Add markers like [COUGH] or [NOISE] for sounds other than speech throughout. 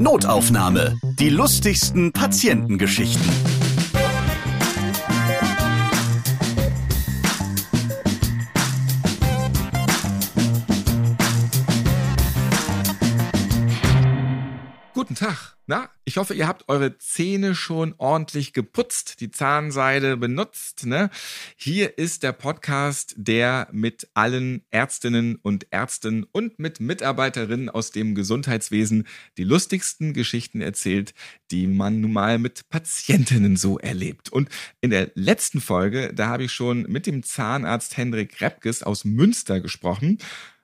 Notaufnahme. Die lustigsten Patientengeschichten. Guten Tag. Na, ich hoffe, ihr habt eure Zähne schon ordentlich geputzt, die Zahnseide benutzt. Ne? Hier ist der Podcast, der mit allen Ärztinnen und Ärzten und mit Mitarbeiterinnen aus dem Gesundheitswesen die lustigsten Geschichten erzählt, die man nun mal mit Patientinnen so erlebt. Und in der letzten Folge, da habe ich schon mit dem Zahnarzt Hendrik Repkes aus Münster gesprochen.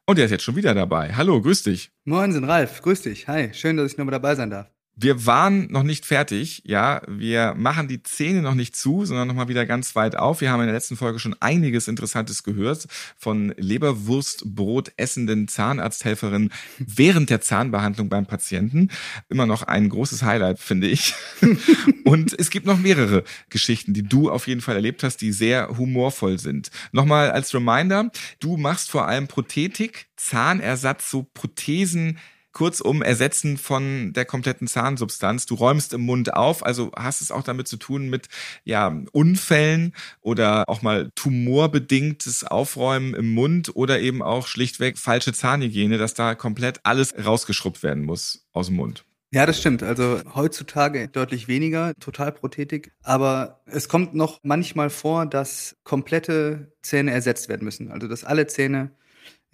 Und der ist jetzt schon wieder dabei. Hallo, grüß dich. Moin, sind Ralf. Grüß dich. Hi, schön, dass ich nochmal dabei sein darf. Wir waren noch nicht fertig, ja. Wir machen die Zähne noch nicht zu, sondern nochmal wieder ganz weit auf. Wir haben in der letzten Folge schon einiges Interessantes gehört von Leberwurstbrot essenden Zahnarzthelferinnen während der Zahnbehandlung beim Patienten. Immer noch ein großes Highlight, finde ich. [LAUGHS] Und es gibt noch mehrere Geschichten, die du auf jeden Fall erlebt hast, die sehr humorvoll sind. Nochmal als Reminder, du machst vor allem Prothetik, Zahnersatz, so Prothesen, Kurzum, Ersetzen von der kompletten Zahnsubstanz. Du räumst im Mund auf, also hast es auch damit zu tun mit ja, Unfällen oder auch mal tumorbedingtes Aufräumen im Mund oder eben auch schlichtweg falsche Zahnhygiene, dass da komplett alles rausgeschrubbt werden muss aus dem Mund. Ja, das stimmt. Also heutzutage deutlich weniger Totalprothetik. Aber es kommt noch manchmal vor, dass komplette Zähne ersetzt werden müssen. Also dass alle Zähne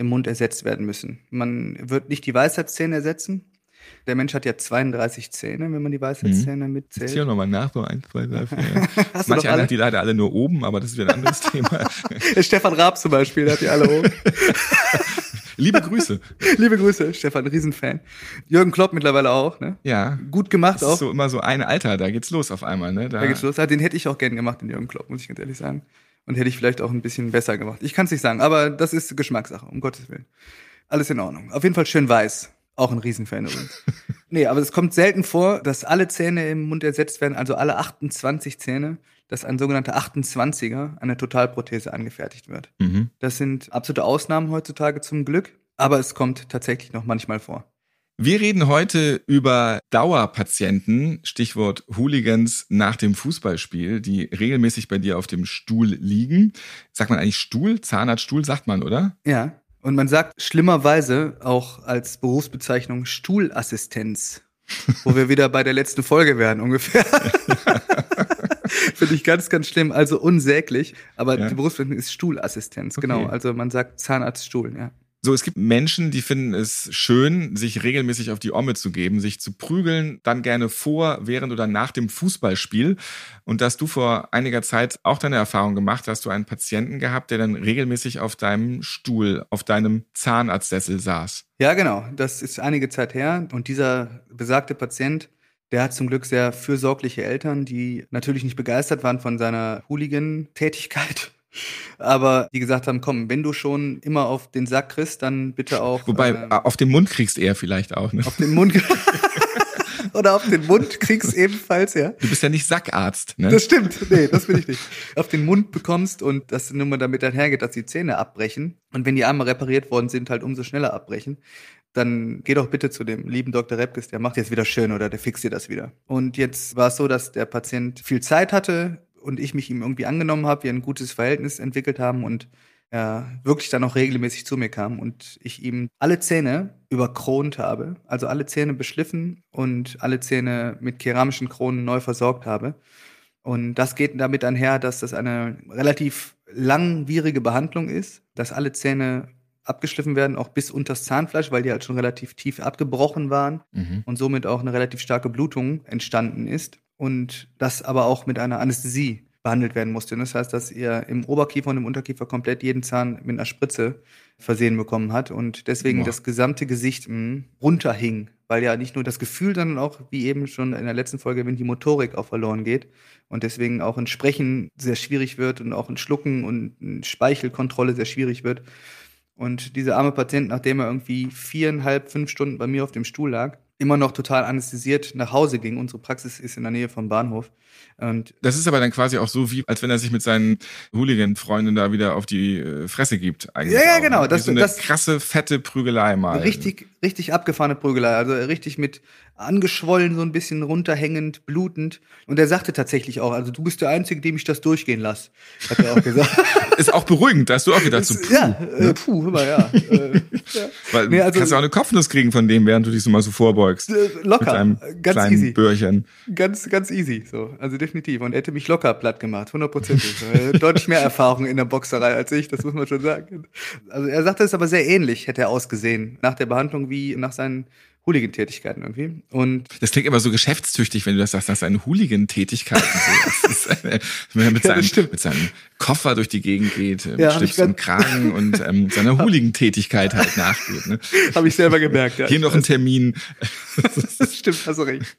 im Mund ersetzt werden müssen. Man wird nicht die Weisheitszähne ersetzen. Der Mensch hat ja 32 Zähne, wenn man die Weisheitszähne mhm. mitzählt. Ich zähle nochmal nach, so ein, zwei, drei, vier. [LAUGHS] Manche hat die leider alle nur oben, aber das ist wieder ein anderes [LAUGHS] Thema. [LAUGHS] Stefan Raab zum Beispiel, der hat die alle oben. Liebe Grüße. Liebe Grüße, Stefan, Riesenfan. Jürgen Klopp mittlerweile auch, ne? Ja. Gut gemacht das auch. Ist so immer so ein Alter, da geht's los auf einmal, ne? Da, da geht's los. Ja, den hätte ich auch gern gemacht, den Jürgen Klopp, muss ich ganz ehrlich sagen. Und hätte ich vielleicht auch ein bisschen besser gemacht. Ich kann es nicht sagen, aber das ist Geschmackssache, um Gottes Willen. Alles in Ordnung. Auf jeden Fall schön weiß. Auch ein Riesenfan übrigens. [LAUGHS] nee, aber es kommt selten vor, dass alle Zähne im Mund ersetzt werden, also alle 28 Zähne, dass ein sogenannter 28er, eine Totalprothese angefertigt wird. Mhm. Das sind absolute Ausnahmen heutzutage zum Glück, aber es kommt tatsächlich noch manchmal vor. Wir reden heute über Dauerpatienten, Stichwort Hooligans nach dem Fußballspiel, die regelmäßig bei dir auf dem Stuhl liegen. Sagt man eigentlich Stuhl? Zahnarztstuhl sagt man, oder? Ja. Und man sagt schlimmerweise auch als Berufsbezeichnung Stuhlassistenz, wo wir wieder bei der letzten Folge wären ungefähr. [LAUGHS] Finde ich ganz, ganz schlimm, also unsäglich. Aber ja. die Berufsbezeichnung ist Stuhlassistenz, genau. okay. genau. Also man sagt Zahnarztstuhl, ja. So, es gibt Menschen, die finden es schön, sich regelmäßig auf die Omme zu geben, sich zu prügeln, dann gerne vor, während oder nach dem Fußballspiel. Und dass du vor einiger Zeit auch deine Erfahrung gemacht hast, du einen Patienten gehabt, der dann regelmäßig auf deinem Stuhl, auf deinem Zahnarztsessel saß. Ja, genau. Das ist einige Zeit her. Und dieser besagte Patient, der hat zum Glück sehr fürsorgliche Eltern, die natürlich nicht begeistert waren von seiner Hooligan-Tätigkeit aber die gesagt haben, komm, wenn du schon immer auf den Sack kriegst, dann bitte auch. Wobei, äh, auf den Mund kriegst eher vielleicht auch, ne? Auf den Mund. [LAUGHS] Oder auf den Mund kriegst ebenfalls, ja. Du bist ja nicht Sackarzt, ne? Das stimmt. Nee, das bin ich nicht. Auf den Mund bekommst und das nur mal damit einhergeht, dass die Zähne abbrechen. Und wenn die einmal repariert worden sind, halt umso schneller abbrechen. Dann geh doch bitte zu dem lieben Dr. Repkes, der macht jetzt wieder schön oder der fixt dir das wieder. Und jetzt war es so, dass der Patient viel Zeit hatte, und ich mich ihm irgendwie angenommen habe, wir ein gutes Verhältnis entwickelt haben und er wirklich dann auch regelmäßig zu mir kam und ich ihm alle Zähne überkront habe, also alle Zähne beschliffen und alle Zähne mit keramischen Kronen neu versorgt habe. Und das geht damit einher, dass das eine relativ langwierige Behandlung ist, dass alle Zähne abgeschliffen werden, auch bis unters Zahnfleisch, weil die halt schon relativ tief abgebrochen waren mhm. und somit auch eine relativ starke Blutung entstanden ist und das aber auch mit einer Anästhesie behandelt werden musste. Das heißt, dass ihr im Oberkiefer und im Unterkiefer komplett jeden Zahn mit einer Spritze versehen bekommen hat und deswegen Boah. das gesamte Gesicht mh, hm, runterhing, weil ja nicht nur das Gefühl, sondern auch, wie eben schon in der letzten Folge, wenn die Motorik auch verloren geht und deswegen auch ein Sprechen sehr schwierig wird und auch ein Schlucken und Speichelkontrolle sehr schwierig wird. Und dieser arme Patient, nachdem er irgendwie viereinhalb, fünf Stunden bei mir auf dem Stuhl lag, immer noch total anästhesiert nach Hause ging. Unsere Praxis ist in der Nähe vom Bahnhof. Und Das ist aber dann quasi auch so, wie als wenn er sich mit seinen Hooligan-Freunden da wieder auf die äh, Fresse gibt. Eigentlich Ja, ja, auch, genau, Ne? das- Wie so eine das- krasse, fette Prügelei mal. richtig, richtig abgefahrene Prügelei. Also richtig mit angeschwollen, so ein bisschen runterhängend, blutend. Und er sagte tatsächlich auch, also du bist der Einzige, dem ich das durchgehen lasse. Hat er auch gesagt. [LAUGHS] Ist auch beruhigend, da hast du auch gedacht, so, puh, ja, äh, puh, hör mal, ja. Äh, [LAUGHS] weil Nee, also- du kannst ja auch eine Kopfnuss kriegen von dem, während du dich so mal so vorbeugst. äh, locker. Mit deinem ganz kleinen easy. Böhrchen. Ganz, ganz easy, so. Also definitiv. Und er hätte mich locker platt gemacht, hundertprozentig. Äh, Deutlich mehr Erfahrung in der Boxerei als ich, das muss man schon sagen. Also er sagte es aber sehr ähnlich, hätte er ausgesehen, nach der Behandlung wie nach seinen Hooligan-Tätigkeiten irgendwie. Und Das klingt immer so geschäftstüchtig, wenn du das sagst, nach seinen Hooligan-Tätigkeiten. So. Eine, [LAUGHS] wenn er mit, Ja, seinem, mit seinem Koffer durch die Gegend geht, äh, mit Ja, Schlips ganz- Kragen und ähm, seiner [LAUGHS] Hooligan-Tätigkeit halt nachgeht. Ne? [LAUGHS] habe ich selber gemerkt, ja. Hier noch ein Termin. Das stimmt, hast du recht.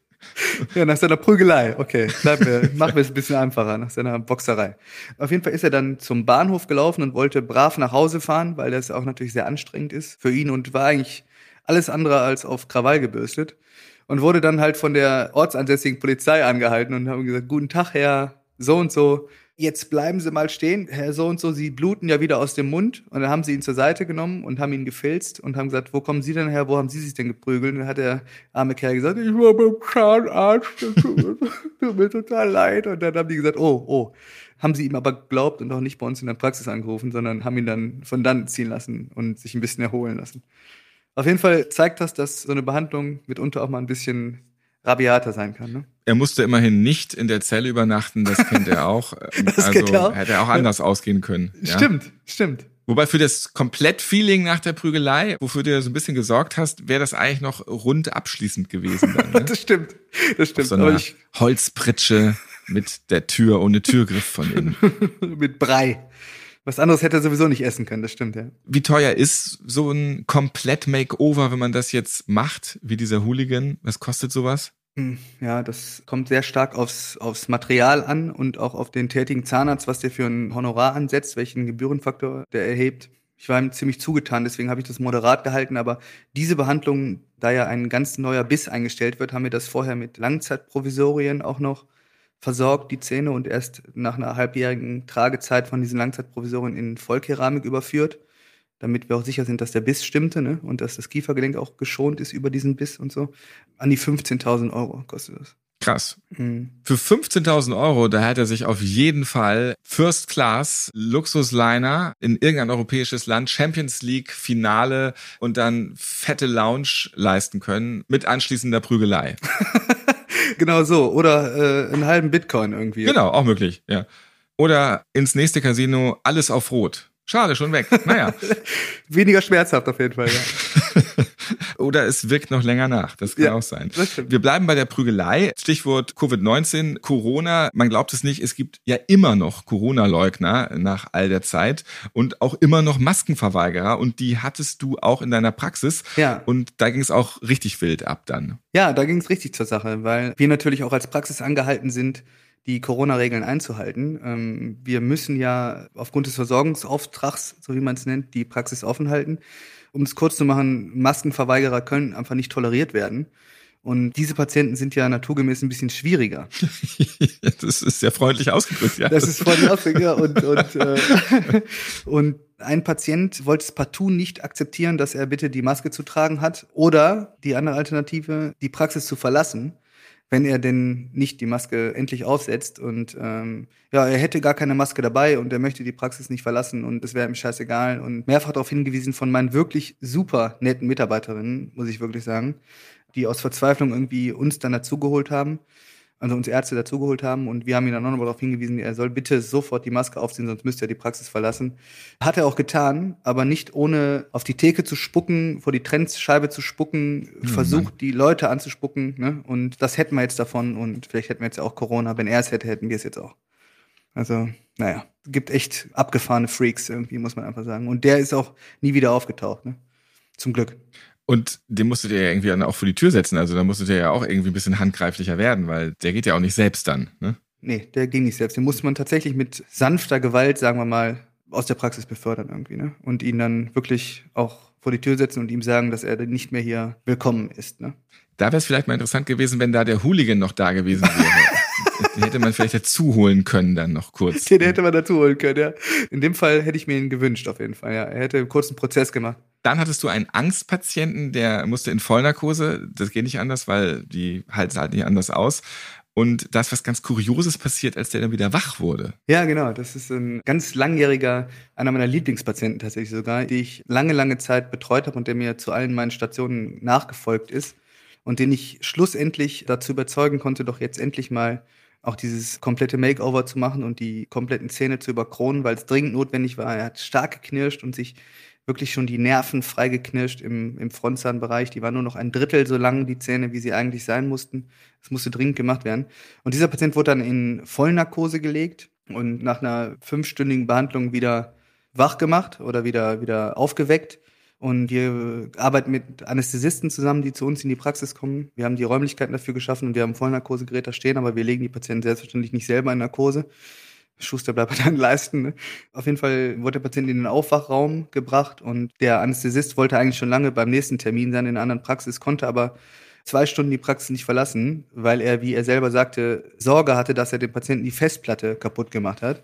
Ja, nach seiner Prügelei. Okay, bleiben wir, machen wir es ein bisschen einfacher, nach seiner Boxerei. Auf jeden Fall ist er dann zum Bahnhof gelaufen und wollte brav nach Hause fahren, weil das auch natürlich sehr anstrengend ist für ihn und war eigentlich alles andere als auf Krawall gebürstet. Und wurde dann halt von der ortsansässigen Polizei angehalten und haben gesagt, guten Tag, Herr so und so. Jetzt bleiben Sie mal stehen, Herr so und so, Sie bluten ja wieder aus dem Mund. Und dann haben sie ihn zur Seite genommen und haben ihn gefilzt und haben gesagt, wo kommen Sie denn her, wo haben Sie sich denn geprügelt? Und dann hat der arme Kerl gesagt, ich war beim Zahnarzt, [LAUGHS] das tut mir, total leid. Und dann haben die gesagt, oh, oh. Haben sie ihm aber geglaubt und auch nicht bei uns in der Praxis angerufen, sondern haben ihn dann von dann ziehen lassen und sich ein bisschen erholen lassen. Auf jeden Fall zeigt das, dass so eine Behandlung mitunter auch mal ein bisschen rabiater sein kann. Ne? Er musste immerhin nicht in der Zelle übernachten, das kennt er auch. [LAUGHS] Ähm, Das also kennt er auch. hätte er auch anders ausgehen können. Ja? Stimmt, stimmt. Wobei für das Komplett-Feeling nach der Prügelei, wofür du ja so ein bisschen gesorgt hast, wäre das eigentlich noch rund abschließend gewesen. Dann, [LAUGHS] ne? Das stimmt. Das Auf stimmt. so Aber einer ich, Holzpritsche mit der Tür ohne Türgriff von innen. [LAUGHS] mit Brei. Was anderes hätte er sowieso nicht essen können, das stimmt, ja. Wie teuer ist so ein Komplett-Makeover, wenn man das jetzt macht, wie dieser Hooligan? Was kostet sowas? Hm, Ja, das kommt sehr stark aufs, aufs Material an und auch auf den tätigen Zahnarzt, was der für ein Honorar ansetzt, welchen Gebührenfaktor der erhebt. Ich war ihm ziemlich zugetan, deswegen habe ich das moderat gehalten, aber diese Behandlung, da ja ein ganz neuer Biss eingestellt wird, haben wir das vorher mit Langzeitprovisorien auch noch versorgt, die Zähne, und erst nach einer halbjährigen Tragezeit von diesen Langzeitprovisorien in Vollkeramik überführt, damit wir auch sicher sind, dass der Biss stimmte ne? und dass das Kiefergelenk auch geschont ist über diesen Biss und so. An die 15.000 Euro kostet das. Krass. Mhm. Für 15.000 Euro, da hätte er sich auf jeden Fall First Class Luxusliner in irgendein europäisches Land, Champions League Finale und dann fette Lounge leisten können mit anschließender Prügelei. [LAUGHS] [LAUGHS] Genau so. Oder äh, einen halben Bitcoin irgendwie. Genau, auch möglich, ja. Oder ins nächste Casino alles auf Rot. Schade, schon weg. Naja. [LAUGHS] Weniger schmerzhaft auf jeden Fall, ja. [LAUGHS] Oder es wirkt noch länger nach. Das kann Ja, auch sein. Wir bleiben bei der Prügelei. Stichwort Covid-19, Corona. Man glaubt es nicht, es gibt ja immer noch Corona-Leugner nach all der Zeit und auch immer noch Maskenverweigerer. Und die hattest du auch in deiner Praxis. Ja. Und da ging es auch richtig wild ab dann. Ja, da ging es richtig zur Sache, weil wir natürlich auch als Praxis angehalten sind, die Corona-Regeln einzuhalten. Ähm, wir müssen ja aufgrund des Versorgungsauftrags, so wie man es nennt, die Praxis offen halten. Um es kurz zu machen, Maskenverweigerer können einfach nicht toleriert werden. Und diese Patienten sind ja naturgemäß ein bisschen schwieriger. [LAUGHS] das ist sehr freundlich ausgedrückt, ja. Das ist die Auswege. Ja, und, und, äh, [LAUGHS] und ein Patient wollte es partout nicht akzeptieren, dass er bitte die Maske zu tragen hat. Oder die andere Alternative, die Praxis zu verlassen, wenn er denn nicht die Maske endlich aufsetzt. Und ähm, ja, er hätte gar keine Maske dabei und er möchte die Praxis nicht verlassen und es wäre ihm scheißegal. Und mehrfach darauf hingewiesen von meinen wirklich super netten Mitarbeiterinnen, muss ich wirklich sagen, die aus Verzweiflung irgendwie uns dann dazugeholt haben also uns Ärzte dazugeholt haben und wir haben ihn dann auch noch darauf hingewiesen, er soll bitte sofort die Maske aufziehen, sonst müsste er die Praxis verlassen. Hat er auch getan, aber nicht ohne auf die Theke zu spucken, vor die Trendscheibe zu spucken, versucht die Leute anzuspucken, ne? Und das hätten wir jetzt davon und vielleicht hätten wir jetzt auch Corona, wenn er es hätte, hätten wir es jetzt auch. Also, naja, gibt echt abgefahrene Freaks irgendwie, muss man einfach sagen. Und der ist auch nie wieder aufgetaucht, ne? Zum Glück. Und den musstet ihr ja irgendwie dann auch vor die Tür setzen. Also da musstet ihr ja auch irgendwie ein bisschen handgreiflicher werden, weil der geht ja auch nicht selbst dann. Ne? Nee, der ging nicht selbst. Den musste man tatsächlich mit sanfter Gewalt, sagen wir mal, aus der Praxis befördern irgendwie, ne? Und ihn dann wirklich auch vor die Tür setzen und ihm sagen, dass er nicht mehr hier willkommen ist. Ne? Da wäre es vielleicht mal interessant gewesen, wenn da der Hooligan noch da gewesen wäre. [LAUGHS] Den hätte man vielleicht dazu holen können dann noch kurz. Den hätte man dazu holen können, ja. In dem Fall hätte ich mir ihn gewünscht, auf jeden Fall, ja. Er hätte einen kurzen Prozess gemacht. Dann hattest du einen Angstpatienten, der musste in Vollnarkose. Das geht nicht anders, weil die halten halt nicht anders aus. Und da ist was ganz Kurioses passiert, als der dann wieder wach wurde. Ja, genau. Das ist ein ganz langjähriger, einer meiner Lieblingspatienten tatsächlich sogar, die ich lange, lange Zeit betreut habe und der mir zu allen meinen Stationen nachgefolgt ist und den ich schlussendlich dazu überzeugen konnte, doch jetzt endlich mal auch dieses komplette Makeover zu machen und die kompletten Zähne zu überkronen, weil es dringend notwendig war. Er hat stark geknirscht und sich wirklich schon die Nerven freigeknirscht im, im Frontzahnbereich. Die waren nur noch ein Drittel so lang, die Zähne, wie sie eigentlich sein mussten. Das musste dringend gemacht werden. Und dieser Patient wurde dann in Vollnarkose gelegt und nach einer fünfstündigen Behandlung wieder wach gemacht oder wieder, wieder aufgeweckt. Und wir arbeiten mit Anästhesisten zusammen, die zu uns in die Praxis kommen. Wir haben die Räumlichkeiten dafür geschaffen und wir haben Vollnarkosegeräte stehen, aber wir legen die Patienten selbstverständlich nicht selber in Narkose. Schuster bleibt [LAUGHS] dann leisten. Ne? Auf jeden Fall wurde der Patient in den Aufwachraum gebracht und der Anästhesist wollte eigentlich schon lange beim nächsten Termin sein in einer anderen Praxis, konnte aber zwei Stunden die Praxis nicht verlassen, weil er, wie er selber sagte, Sorge hatte, dass er dem Patienten die Festplatte kaputt gemacht hat.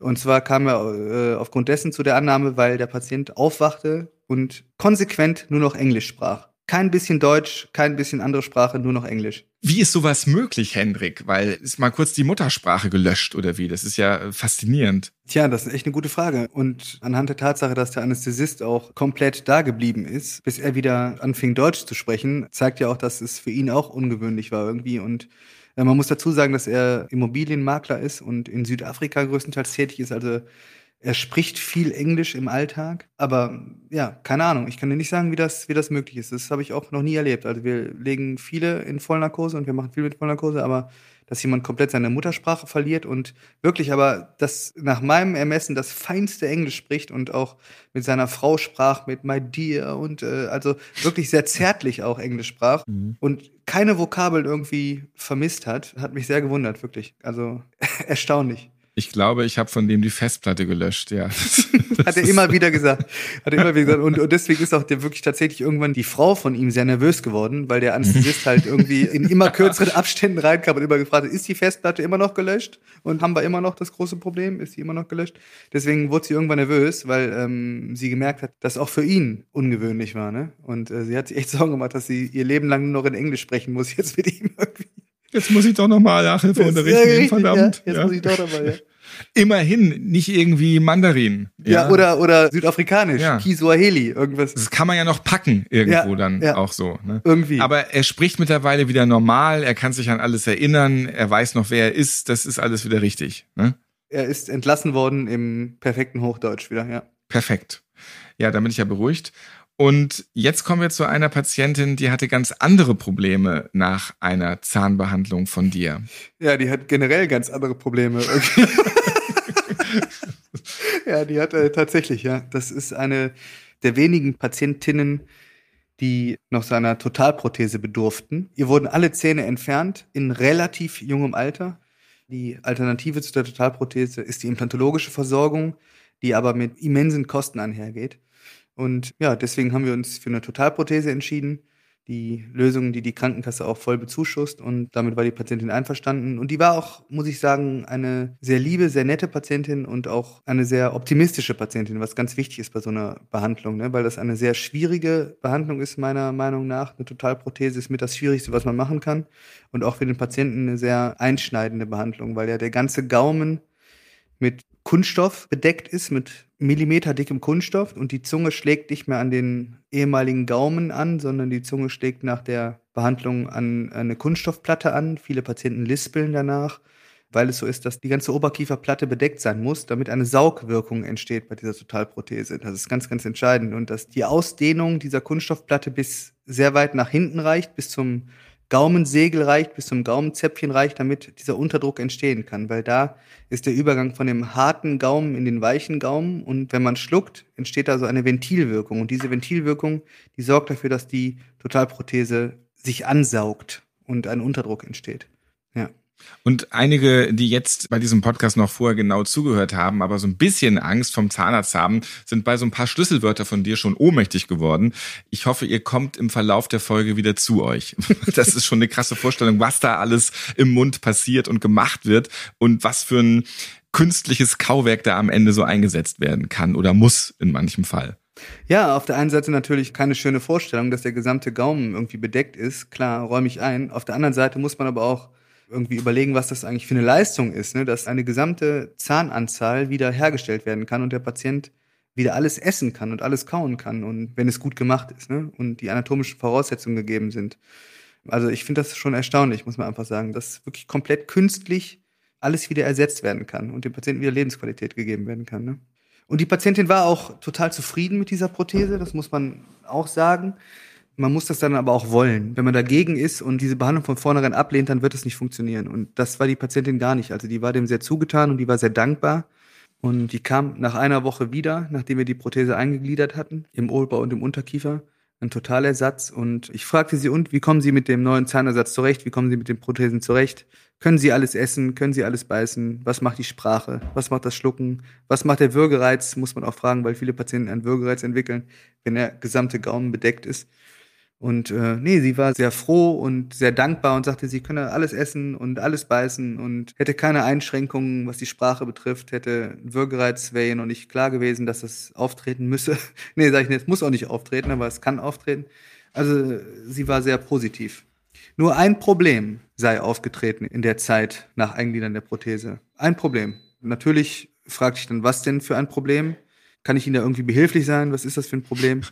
Und zwar kam er äh, aufgrund dessen zu der Annahme, weil der Patient aufwachte und konsequent nur noch Englisch sprach. Kein bisschen Deutsch, kein bisschen andere Sprache, nur noch Englisch. Wie ist sowas möglich, Hendrik? Weil ist mal kurz die Muttersprache gelöscht oder wie? Das ist ja äh, faszinierend. Tja, das ist echt eine gute Frage. Und anhand der Tatsache, dass der Anästhesist auch komplett da geblieben ist, bis er wieder anfing Deutsch zu sprechen, zeigt ja auch, dass es für ihn auch ungewöhnlich war irgendwie. Und äh, man muss dazu sagen, dass er Immobilienmakler ist und in Südafrika größtenteils tätig ist. Also er spricht viel Englisch im Alltag, aber ja, keine Ahnung. Ich kann dir nicht sagen, wie das, wie das möglich ist. Das habe ich auch noch nie erlebt. Also wir legen viele in Vollnarkose und wir machen viel mit Vollnarkose, aber dass jemand komplett seine Muttersprache verliert und wirklich aber das nach meinem Ermessen das feinste Englisch spricht und auch mit seiner Frau sprach, mit my dear und äh, also wirklich sehr zärtlich auch Englisch sprach [LAUGHS] mhm. und keine Vokabeln irgendwie vermisst hat, hat mich sehr gewundert, wirklich. Also [LAUGHS] erstaunlich. Ich glaube, ich habe von dem die Festplatte gelöscht, ja. [LAUGHS] [LAUGHS] Hat er immer wieder gesagt. Hat er immer wieder gesagt. Und, und deswegen ist auch der wirklich tatsächlich irgendwann die Frau von ihm sehr nervös geworden, weil der Anästhesist [LAUGHS] halt irgendwie in immer kürzeren Abständen reinkam und immer gefragt hat, ist die Festplatte immer noch gelöscht? Und haben wir immer noch das große Problem? Ist sie immer noch gelöscht? Deswegen wurde sie irgendwann nervös, weil ähm, sie gemerkt hat, dass auch für ihn ungewöhnlich war. Ne? Und äh, sie hat sich echt Sorgen gemacht, dass sie ihr Leben lang nur noch in Englisch sprechen muss, jetzt mit ihm irgendwie. Jetzt muss ich doch nochmal Nachhilfeunterricht [LAUGHS] ja, nehmen, verdammt. Ja, jetzt muss ich doch nochmal, ja. [LAUGHS] Immerhin, nicht irgendwie Mandarin. Ja, ja oder, oder südafrikanisch, ja. Kiswahili, irgendwas. Das kann man ja noch packen irgendwo ja, dann ja. auch so. Ne? Irgendwie. Aber er spricht mittlerweile wieder normal, er kann sich an alles erinnern, er weiß noch, wer er ist, das ist alles wieder richtig. Ne? Er ist entlassen worden im perfekten Hochdeutsch wieder, ja. Perfekt. Ja, da bin ich ja beruhigt. Und jetzt kommen wir zu einer Patientin, die hatte ganz andere Probleme nach einer Zahnbehandlung von dir. Ja, die hat generell ganz andere Probleme. [LAUGHS] [LAUGHS] ja, die hat äh, tatsächlich, ja. Das ist eine der wenigen Patientinnen, die noch seiner Totalprothese bedurften. Ihr wurden alle Zähne entfernt in relativ jungem Alter. Die Alternative zu der Totalprothese ist die implantologische Versorgung, die aber mit immensen Kosten einhergeht. Und ja, deswegen haben wir uns für eine Totalprothese entschieden. Die Lösung, die die Krankenkasse auch voll bezuschusst und damit war die Patientin einverstanden. Und die war auch, muss ich sagen, eine sehr liebe, sehr nette Patientin und auch eine sehr optimistische Patientin, was ganz wichtig ist bei so einer Behandlung, ne? weil das eine sehr schwierige Behandlung ist, meiner Meinung nach. Eine Totalprothese ist mit das Schwierigste, was man machen kann. Und auch für den Patienten eine sehr einschneidende Behandlung, weil ja der ganze Gaumen mit Kunststoff bedeckt ist, mit millimeterdickem Kunststoff und die Zunge schlägt nicht mehr an den ehemaligen Gaumen an, sondern die Zunge schlägt nach der Behandlung an eine Kunststoffplatte an. Viele Patienten lispeln danach, weil es so ist, dass die ganze Oberkieferplatte bedeckt sein muss, damit eine Saugwirkung entsteht bei dieser Totalprothese. Das ist ganz, ganz entscheidend und dass die Ausdehnung dieser Kunststoffplatte bis sehr weit nach hinten reicht, bis zum Gaumensegel reicht, bis zum Gaumenzäpfchen reicht, damit dieser Unterdruck entstehen kann, weil da ist der Übergang von dem harten Gaumen in den weichen Gaumen und wenn man schluckt, entsteht da so eine Ventilwirkung und diese Ventilwirkung, die sorgt dafür, dass die Totalprothese sich ansaugt und ein Unterdruck entsteht. Ja. Und einige, die jetzt bei diesem Podcast noch vorher genau zugehört haben, aber so ein bisschen Angst vom Zahnarzt haben, sind bei so ein paar Schlüsselwörter von dir schon ohnmächtig geworden. Ich hoffe, ihr kommt im Verlauf der Folge wieder zu euch. [LAUGHS] Das ist schon eine krasse Vorstellung, was da alles im Mund passiert und gemacht wird und was für ein künstliches Kauwerk da am Ende so eingesetzt werden kann oder muss in manchem Fall. Ja, auf der einen Seite natürlich keine schöne Vorstellung, dass der gesamte Gaumen irgendwie bedeckt ist. Klar, räume ich ein. Auf der anderen Seite muss man aber auch irgendwie überlegen, was das eigentlich für eine Leistung ist, ne? dass eine gesamte Zahnanzahl wieder hergestellt werden kann und der Patient wieder alles essen kann und alles kauen kann und wenn es gut gemacht ist ne? und die anatomischen Voraussetzungen gegeben sind. Also ich finde das schon erstaunlich, muss man einfach sagen, dass wirklich komplett künstlich alles wieder ersetzt werden kann und dem Patienten wieder Lebensqualität gegeben werden kann. Ne? Und die Patientin war auch total zufrieden mit dieser Prothese, das muss man auch sagen. Man muss das dann aber auch wollen. Wenn man dagegen ist und diese Behandlung von vornherein ablehnt, dann wird es nicht funktionieren. Und das war die Patientin gar nicht. Also die war dem sehr zugetan und die war sehr dankbar. Und die kam nach einer Woche wieder, nachdem wir die Prothese eingegliedert hatten, im Ober- und im Unterkiefer. Ein Totalersatz. Und ich fragte sie, und wie kommen Sie mit dem neuen Zahnersatz zurecht? Wie kommen Sie mit den Prothesen zurecht? Können Sie alles essen? Können Sie alles beißen? Was macht die Sprache? Was macht das Schlucken? Was macht der Würgereiz? Muss man auch fragen, weil viele Patienten einen Würgereiz entwickeln, wenn der gesamte Gaumen bedeckt ist. Und äh, nee, sie war sehr froh und sehr dankbar und sagte, sie könne alles essen und alles beißen und hätte keine Einschränkungen, was die Sprache betrifft, hätte Würgereiz wäre noch nicht klar gewesen, dass das auftreten müsse. [LAUGHS] nee, sag ich nicht, es muss auch nicht auftreten, aber es kann auftreten. Also sie war sehr positiv. Nur ein Problem sei aufgetreten in der Zeit nach Eingliedern der Prothese. Ein Problem. Natürlich fragte ich dann, was denn für ein Problem? Kann ich Ihnen da irgendwie behilflich sein? Was ist das für ein Problem?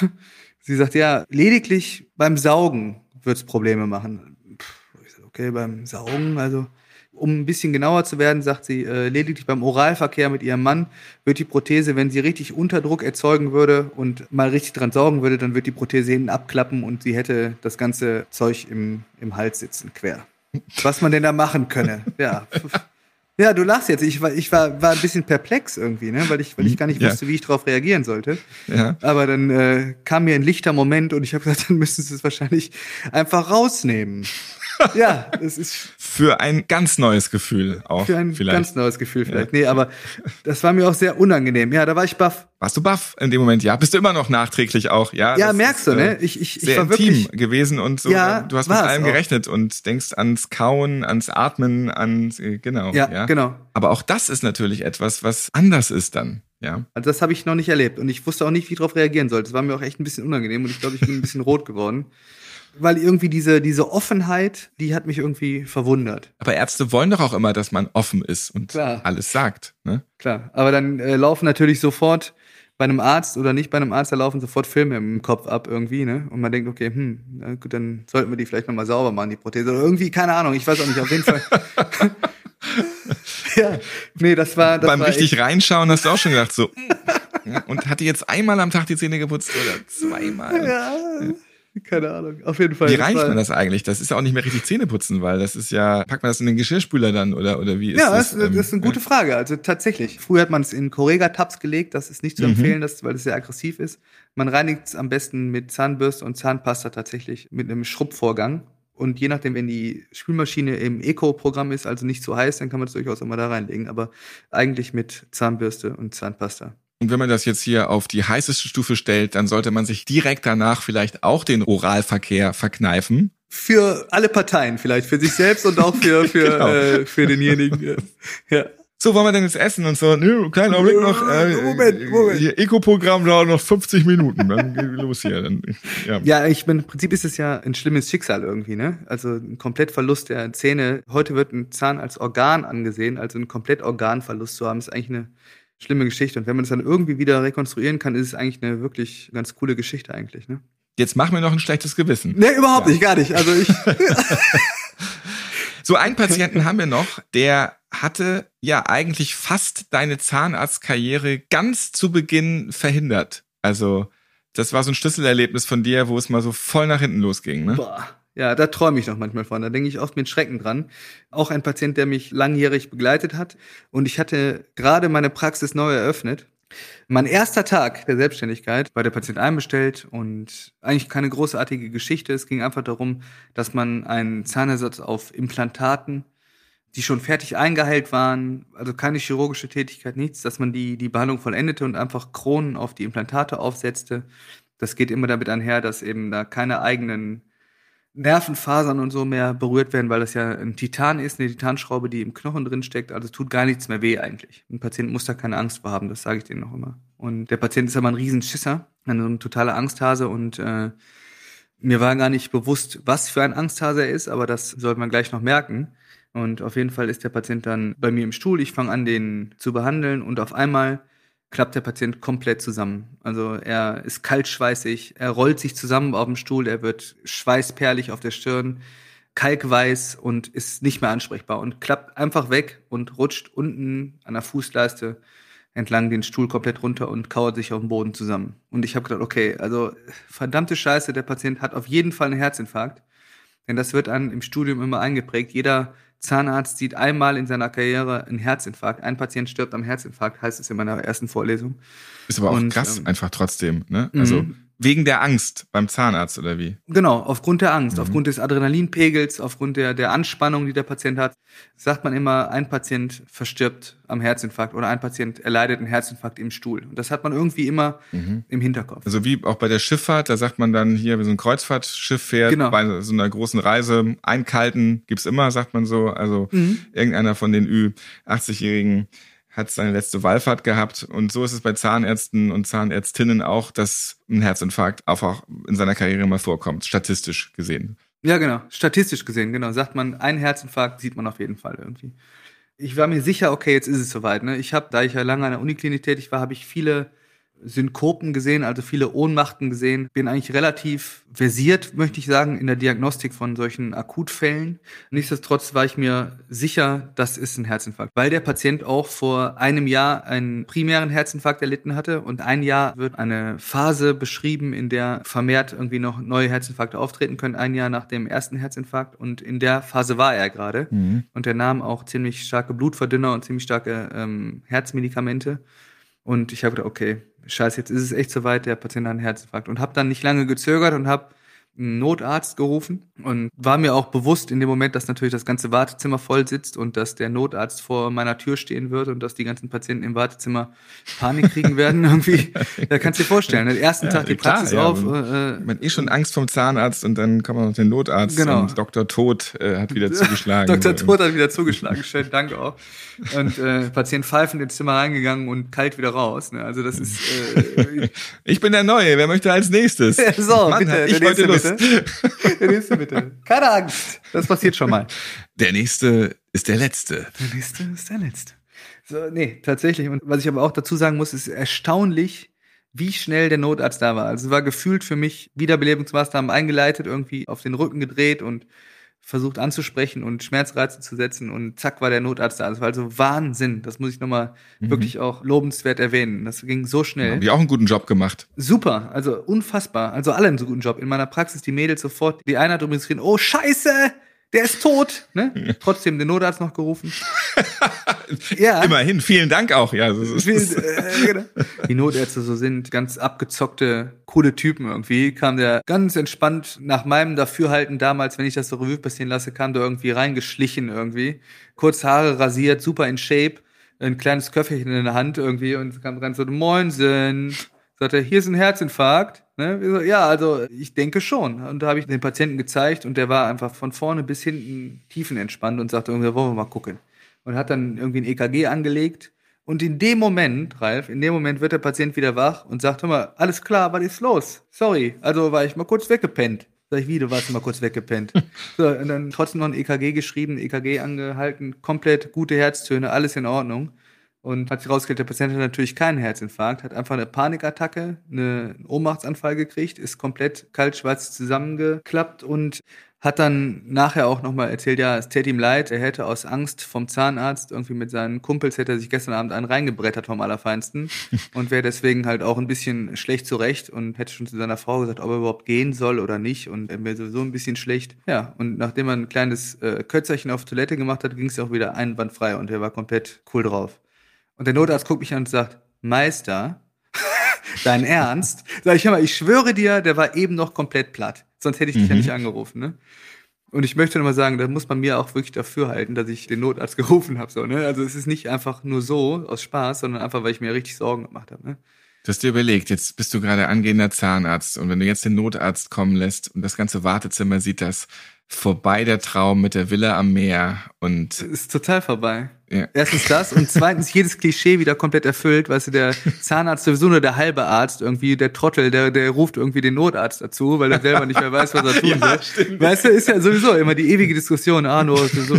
[LAUGHS] Sie sagt, ja, lediglich beim Saugen wird es Probleme machen. Puh, okay, beim Saugen, also um ein bisschen genauer zu werden, sagt sie, äh, lediglich beim Oralverkehr mit ihrem Mann wird die Prothese, wenn sie richtig Unterdruck erzeugen würde und mal richtig dran saugen würde, dann wird die Prothese hinten abklappen und sie hätte das ganze Zeug im, im Hals sitzen, quer. Was man denn da machen könne. Ja. Ja, du lachst jetzt. Ich war, ich war, war ein bisschen perplex irgendwie, ne? weil, ich, weil ich gar nicht ja. wusste, wie ich darauf reagieren sollte. Ja. Aber dann äh, kam mir ein lichter Moment und ich habe gesagt, [LAUGHS] dann müssen sie es wahrscheinlich einfach rausnehmen. [LAUGHS] ja, es ist. Für ein ganz neues Gefühl auch. Für ein vielleicht. ganz neues Gefühl vielleicht. Ja. Nee, aber das war mir auch sehr unangenehm. Ja, da war ich baff. Warst du baff in dem Moment? Ja, bist du immer noch nachträglich auch, ja? Ja, merkst ist, du, ne? Äh, ich, ich, ich war wirklich gewesen und so. Ja, du hast mit allem gerechnet und denkst ans Kauen, ans Atmen, ans äh, genau. Ja, ja, genau. Aber auch das ist natürlich etwas, was anders ist dann. Ja. Also das habe ich noch nicht erlebt und ich wusste auch nicht, wie ich darauf reagieren sollte. Das war mir auch echt ein bisschen unangenehm und ich glaube, ich bin ein bisschen rot geworden [LAUGHS] weil irgendwie diese, diese Offenheit, die hat mich irgendwie verwundert. Aber Ärzte wollen doch auch immer, dass man offen ist und Klar. alles sagt. Ne? Klar, aber dann äh, laufen natürlich sofort bei einem Arzt oder nicht bei einem Arzt, da laufen sofort Filme im Kopf ab irgendwie, ne? Und man denkt, okay, hm, gut, dann sollten wir die vielleicht nochmal sauber machen, die Prothese. Oder irgendwie, keine Ahnung, ich weiß auch nicht, auf jeden Fall. [LAUGHS] ja, nee, das war. Das Beim war richtig echt... reinschauen hast du auch schon gedacht, so. und hat die jetzt einmal am Tag die Zähne geputzt oder zweimal? Ja. Keine Ahnung. Auf jeden Fall. Wie reicht man das eigentlich? Das ist ja auch nicht mehr richtig Zähne putzen, weil das ist ja, packt man das in den Geschirrspüler dann oder, oder wie ist ja, das? Ja, das, das, ist eine gute Frage. Also tatsächlich. Früher hat man es in Correga-Tabs gelegt. Das ist nicht zu mhm. empfehlen, das, weil es sehr aggressiv ist. Man reinigt es am besten mit Zahnbürste und Zahnpasta tatsächlich mit einem Schrubbvorgang. Und je nachdem, wenn die Spülmaschine im Eco-Programm ist, also nicht zu heiß, dann kann man es durchaus immer da reinlegen. Aber eigentlich mit Zahnbürste und Zahnpasta. Und wenn man das jetzt hier auf die heißeste Stufe stellt, dann sollte man sich direkt danach vielleicht auch den Oralverkehr verkneifen. Für alle Parteien vielleicht, für sich selbst und auch für, für, [LAUGHS] genau. äh, für denjenigen. ja. So, wollen wir denn jetzt essen und so? Nö, kleinen Augenblick noch. Äh, Moment, Moment. Hier, Eco-Programm dauert noch 50 Minuten. Dann [LAUGHS] geht los hier. Dann, ja. ja, ich bin, im Prinzip ist es ja ein schlimmes Schicksal irgendwie, ne? Also ein Komplettverlust der Zähne. Heute wird ein Zahn als Organ angesehen, also ein Komplettorganverlust zu haben, ist eigentlich eine schlimme Geschichte. Und wenn man das dann irgendwie wieder rekonstruieren kann, ist es eigentlich eine wirklich ganz coole Geschichte eigentlich. Ne? Jetzt mach mir noch ein schlechtes Gewissen. Nee, überhaupt ja. nicht, gar nicht. Also ich. [LAUGHS] [LAUGHS] so einen Patienten haben wir noch, der hatte ja eigentlich fast deine Zahnarztkarriere ganz zu Beginn verhindert. Also das war so ein Schlüsselerlebnis von dir, wo es mal so voll nach hinten losging. Ne? Boah. Ja, da träume ich noch manchmal von. Da denke ich oft mit Schrecken dran. Auch ein Patient, der mich langjährig begleitet hat. Und ich hatte gerade meine Praxis neu eröffnet. Mein erster Tag der Selbstständigkeit war der Patient einbestellt und eigentlich keine großartige Geschichte. Es ging einfach darum, dass man einen Zahnersatz auf Implantaten die schon fertig eingeheilt waren, also keine chirurgische Tätigkeit, nichts, dass man die, die Behandlung vollendete und einfach Kronen auf die Implantate aufsetzte. Das geht immer damit einher, dass eben da keine eigenen Nervenfasern und so mehr berührt werden, weil das ja ein Titan ist, eine Titanschraube, die im Knochen drin steckt. Also es tut gar nichts mehr weh eigentlich. Ein Patient muss da keine Angst vor haben, das sage ich denen noch immer. Und der Patient ist aber ein Riesenschisser, ein totaler Angsthase und äh, mir war gar nicht bewusst, was für ein Angsthase er ist, aber das sollte man gleich noch merken. Und auf jeden Fall ist der Patient dann bei mir im Stuhl. Ich fange an, den zu behandeln und auf einmal klappt der Patient komplett zusammen. Also er ist kaltschweißig, er rollt sich zusammen auf dem Stuhl, er wird schweißperlig auf der Stirn, kalkweiß und ist nicht mehr ansprechbar und klappt einfach weg und rutscht unten an der Fußleiste entlang den Stuhl komplett runter und kauert sich auf dem Boden zusammen. Und ich habe gedacht, okay, also verdammte Scheiße, der Patient hat auf jeden Fall einen Herzinfarkt. Denn das wird an im Studium immer eingeprägt. Jeder Zahnarzt sieht einmal in seiner Karriere einen Herzinfarkt. Ein Patient stirbt am Herzinfarkt, heißt es in meiner ersten Vorlesung. Ist aber auch Und, krass, ähm, einfach trotzdem, ne? Also, mhm. Wegen der Angst beim Zahnarzt oder wie? Genau, aufgrund der Angst, mhm. aufgrund des Adrenalinpegels, aufgrund der, der Anspannung, die der Patient hat, sagt man immer, ein Patient verstirbt am Herzinfarkt oder ein Patient erleidet einen Herzinfarkt im Stuhl. Und das hat man irgendwie immer mhm. im Hinterkopf. Also wie auch bei der Schifffahrt, da sagt man dann hier, wenn so ein Kreuzfahrtschiff fährt, genau. bei so einer großen Reise, einkalten gibt's immer, sagt man so. Also mhm. irgendeiner von den Ü80-Jährigen hat seine letzte Wallfahrt gehabt. Und so ist es bei Zahnärzten und Zahnärztinnen auch, dass ein Herzinfarkt auch in seiner Karriere mal vorkommt, statistisch gesehen. Ja, genau. Statistisch gesehen, genau. Sagt man, ein Herzinfarkt sieht man auf jeden Fall irgendwie. Ich war mir sicher, okay, jetzt ist es soweit. Ne? Ich habe, da ich ja lange an der Uniklinik tätig war, habe ich viele Synkopen gesehen, also viele Ohnmachten gesehen. Bin eigentlich relativ versiert, möchte ich sagen, in der Diagnostik von solchen Akutfällen. Nichtsdestotrotz war ich mir sicher, das ist ein Herzinfarkt, weil der Patient auch vor einem Jahr einen primären Herzinfarkt erlitten hatte und ein Jahr wird eine Phase beschrieben, in der vermehrt irgendwie noch neue Herzinfarkte auftreten können, ein Jahr nach dem ersten Herzinfarkt und in der Phase war er gerade mhm. und er nahm auch ziemlich starke Blutverdünner und ziemlich starke ähm, Herzmedikamente und ich habe gedacht, okay, scheiße, jetzt ist es echt soweit, der Patient hat einen Herzinfarkt. Und habe dann nicht lange gezögert und habe einen Notarzt gerufen und war mir auch bewusst in dem Moment, dass natürlich das ganze Wartezimmer voll sitzt und dass der Notarzt vor meiner Tür stehen wird und dass die ganzen Patienten im Wartezimmer Panik kriegen werden [LAUGHS] irgendwie. Da kannst du dir vorstellen. Den ersten ja, Tag die klar, Praxis ja, auf. Äh, man eh schon Angst vom Zahnarzt und dann kommt man noch den Notarzt genau. und Dr. Tod äh, hat wieder zugeschlagen. Dr. Tod hat wieder zugeschlagen. Schönen Dank auch. Und äh, Patient pfeifend ins Zimmer reingegangen und kalt wieder raus. Ne? Also das ist. Äh, [LAUGHS] ich bin der Neue. Wer möchte als nächstes? [LAUGHS] so, Mann, bitte. Ich heute Lust. Bitte. Der nächste bitte. Keine Angst. Das passiert schon mal. Der nächste ist der letzte. Der nächste ist der letzte. So, nee, tatsächlich. Und was ich aber auch dazu sagen muss, ist erstaunlich, wie schnell der Notarzt da war. Also es war gefühlt für mich Wiederbelebungsmaßnahmen eingeleitet, irgendwie auf den Rücken gedreht und versucht anzusprechen und Schmerzreize zu setzen und zack war der Notarzt da. Das war also Wahnsinn. Das muss ich nochmal mhm. wirklich auch lobenswert erwähnen. Das ging so schnell. Haben die auch einen guten Job gemacht. Super, also unfassbar. Also alle einen so guten Job. In meiner Praxis die Mädels sofort. Die eine hat übrigens geschrien, oh Scheiße, der ist tot. Ne? [LAUGHS] Trotzdem den Notarzt noch gerufen. Ja. [LAUGHS] Immerhin, vielen Dank auch. Ja, ist, Vielen, äh, genau. [LAUGHS] Die Notärzte so sind ganz abgezockte, coole Typen irgendwie. Kam der ganz entspannt nach meinem Dafürhalten damals, wenn ich das so Revue passieren lasse, kam der irgendwie reingeschlichen irgendwie. Kurz Haare rasiert, super in Shape, ein kleines Köfferchen in der Hand irgendwie und kam ganz so, Moinsen. Sagt er, hier ist ein Herzinfarkt. Ne? Ja, also ich denke schon. Und da habe ich den Patienten gezeigt und der war einfach von vorne bis hinten tiefenentspannt und sagte irgendwie, wollen wir mal gucken. Und hat dann irgendwie ein EKG angelegt. Und in dem Moment, Ralf, in dem Moment wird der Patient wieder wach und sagt, hör mal, alles klar, was ist los? Sorry, also war ich mal kurz weggepennt. Sag ich, wie, du warst mal kurz weggepennt. [LAUGHS] so, und dann trotzdem noch ein EKG geschrieben, EKG angehalten, komplett gute Herztöne, alles in Ordnung. Und hat sich rausgestellt, der Patient hat natürlich keinen Herzinfarkt, hat einfach eine Panikattacke, einen Ohnmachtsanfall gekriegt, ist komplett kalt-schwarz zusammengeklappt und hat dann nachher auch nochmal erzählt, ja, es täte ihm leid, er hätte aus Angst vom Zahnarzt irgendwie mit seinen Kumpels hätte er sich gestern Abend einen reingebrettert vom Allerfeinsten [LAUGHS] und wäre deswegen halt auch ein bisschen schlecht zurecht und hätte schon zu seiner Frau gesagt, ob er überhaupt gehen soll oder nicht und er wäre sowieso ein bisschen schlecht. Ja, und nachdem er ein kleines äh, Kötzerchen auf Toilette gemacht hat, ging es auch wieder einwandfrei und er war komplett cool drauf. Und der Notarzt guckt mich an und sagt, Meister, dein [LAUGHS] Ernst? Sag ich, hör mal, ich schwöre dir, der war eben noch komplett platt. Sonst hätte ich dich mhm. ja nicht angerufen, ne? Und ich möchte nochmal sagen, da muss man mir auch wirklich dafür halten, dass ich den Notarzt [LAUGHS] gerufen habe. So, ne? Also es ist nicht einfach nur so aus Spaß, sondern einfach, weil ich mir richtig Sorgen gemacht habe. Ne? Du hast dir überlegt, jetzt bist du gerade angehender Zahnarzt und wenn du jetzt den Notarzt kommen lässt und das ganze Wartezimmer sieht das vorbei der Traum mit der Villa am Meer und ist total vorbei. Ja. Erstens das und zweitens jedes Klischee wieder komplett erfüllt, weißt du, der Zahnarzt sowieso nur der halbe Arzt, irgendwie der Trottel, der, der ruft irgendwie den Notarzt dazu, weil er selber nicht mehr weiß, was er tun [LAUGHS] ja, will. Weißt du, ist ja sowieso immer die ewige Diskussion, ah, nur so,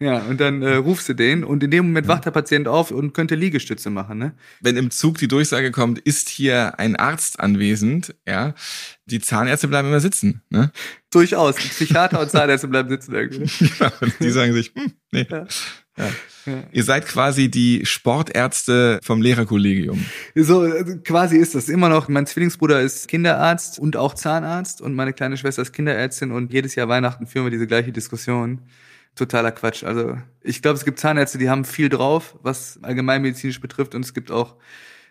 ja, und dann äh, rufst du den und in dem Moment wacht der Patient auf und könnte Liegestütze machen, ne? Wenn im Zug die Durchsage kommt, ist hier ein Arzt anwesend, ja, die Zahnärzte bleiben immer sitzen, ne? Durchaus. Psychiater und Zahnärzte bleiben sitzen irgendwie. [LAUGHS] ja, und die sagen sich, hm, nee. Ja. Ja. Ja. Ihr seid quasi die Sportärzte vom Lehrerkollegium. So also quasi ist das immer noch. Mein Zwillingsbruder ist Kinderarzt und auch Zahnarzt und meine kleine Schwester ist Kinderärztin und jedes Jahr Weihnachten führen wir diese gleiche Diskussion. Totaler Quatsch. Also ich glaube, es gibt Zahnärzte, die haben viel drauf, was allgemeinmedizinisch betrifft und es gibt auch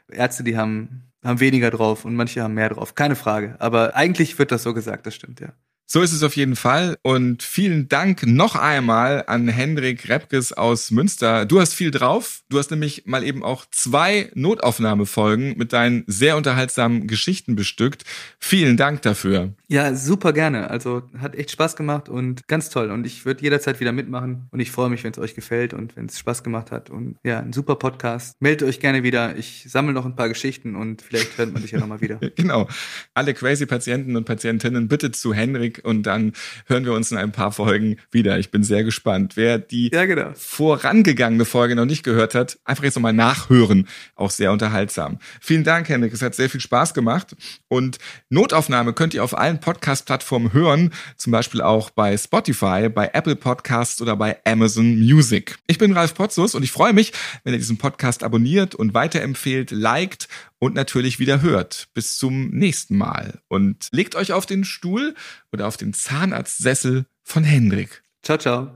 Ärzte, die haben, haben weniger drauf und manche haben mehr drauf. Keine Frage. Aber eigentlich wird das so gesagt, das stimmt, ja. So ist es auf jeden Fall. Und vielen Dank noch einmal an Hendrik Repkes aus Münster. Du hast viel drauf. Du hast nämlich mal eben auch zwei Notaufnahmefolgen mit deinen sehr unterhaltsamen Geschichten bestückt. Vielen Dank dafür. Ja, super gerne. Also hat echt Spaß gemacht und ganz toll. Und ich würde jederzeit wieder mitmachen. Und ich freue mich, wenn es euch gefällt und wenn es Spaß gemacht hat. Und ja, ein super Podcast. Meldet euch gerne wieder. Ich sammle noch ein paar Geschichten und vielleicht hört man sich ja nochmal wieder. [LAUGHS] genau. Alle crazy Patienten und Patientinnen bitte zu Hendrik und dann hören wir uns in ein paar Folgen wieder. Ich bin sehr gespannt. Wer die ja, genau. vorangegangene Folge noch nicht gehört hat, einfach jetzt nochmal nachhören. Auch sehr unterhaltsam. Vielen Dank, Henrik. Es hat sehr viel Spaß gemacht. Und Notaufnahme könnt ihr auf allen Podcast-Plattformen hören. Zum Beispiel auch bei Spotify, bei Apple Podcasts oder bei Amazon Music. Ich bin Ralf Potzus und ich freue mich, wenn ihr diesen Podcast abonniert und weiterempfehlt, liked und natürlich wieder hört. Bis zum nächsten Mal. Und legt euch auf den Stuhl oder auf den Zahnarztsessel von Hendrik. Ciao, ciao.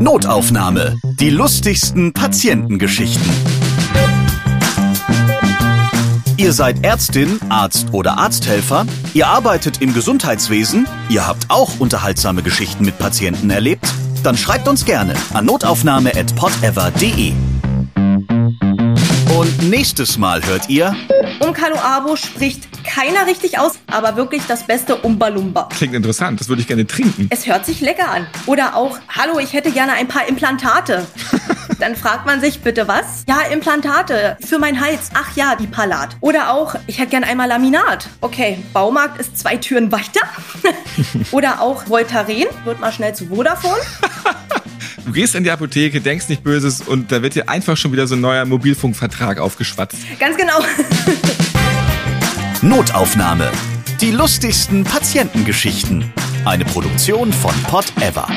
Notaufnahme. Die lustigsten Patientengeschichten. Ihr seid Ärztin, Arzt oder Arzthelfer, ihr arbeitet im Gesundheitswesen, ihr habt auch unterhaltsame Geschichten mit Patienten erlebt? Dann schreibt uns gerne an notaufnahme.podever.de. Und nächstes Mal hört ihr. Umkalo Abo spricht keiner richtig aus, aber wirklich das beste Umbalumba. Klingt interessant, das würde ich gerne trinken. Es hört sich lecker an. Oder auch, hallo, ich hätte gerne ein paar Implantate. [LAUGHS] Dann fragt man sich, bitte was? Ja, Implantate für mein Hals. Ach ja, die Palat. Oder auch, ich hätte gerne einmal Laminat. Okay, Baumarkt ist zwei Türen weiter. [LAUGHS] Oder auch Voltaren, wird mal schnell zu Vodafone. [LAUGHS] Du gehst in die Apotheke, denkst nicht Böses und da wird dir einfach schon wieder so ein neuer Mobilfunkvertrag aufgeschwatzt. Ganz genau. Notaufnahme. Die lustigsten Patientengeschichten. Eine Produktion von Pot Ever.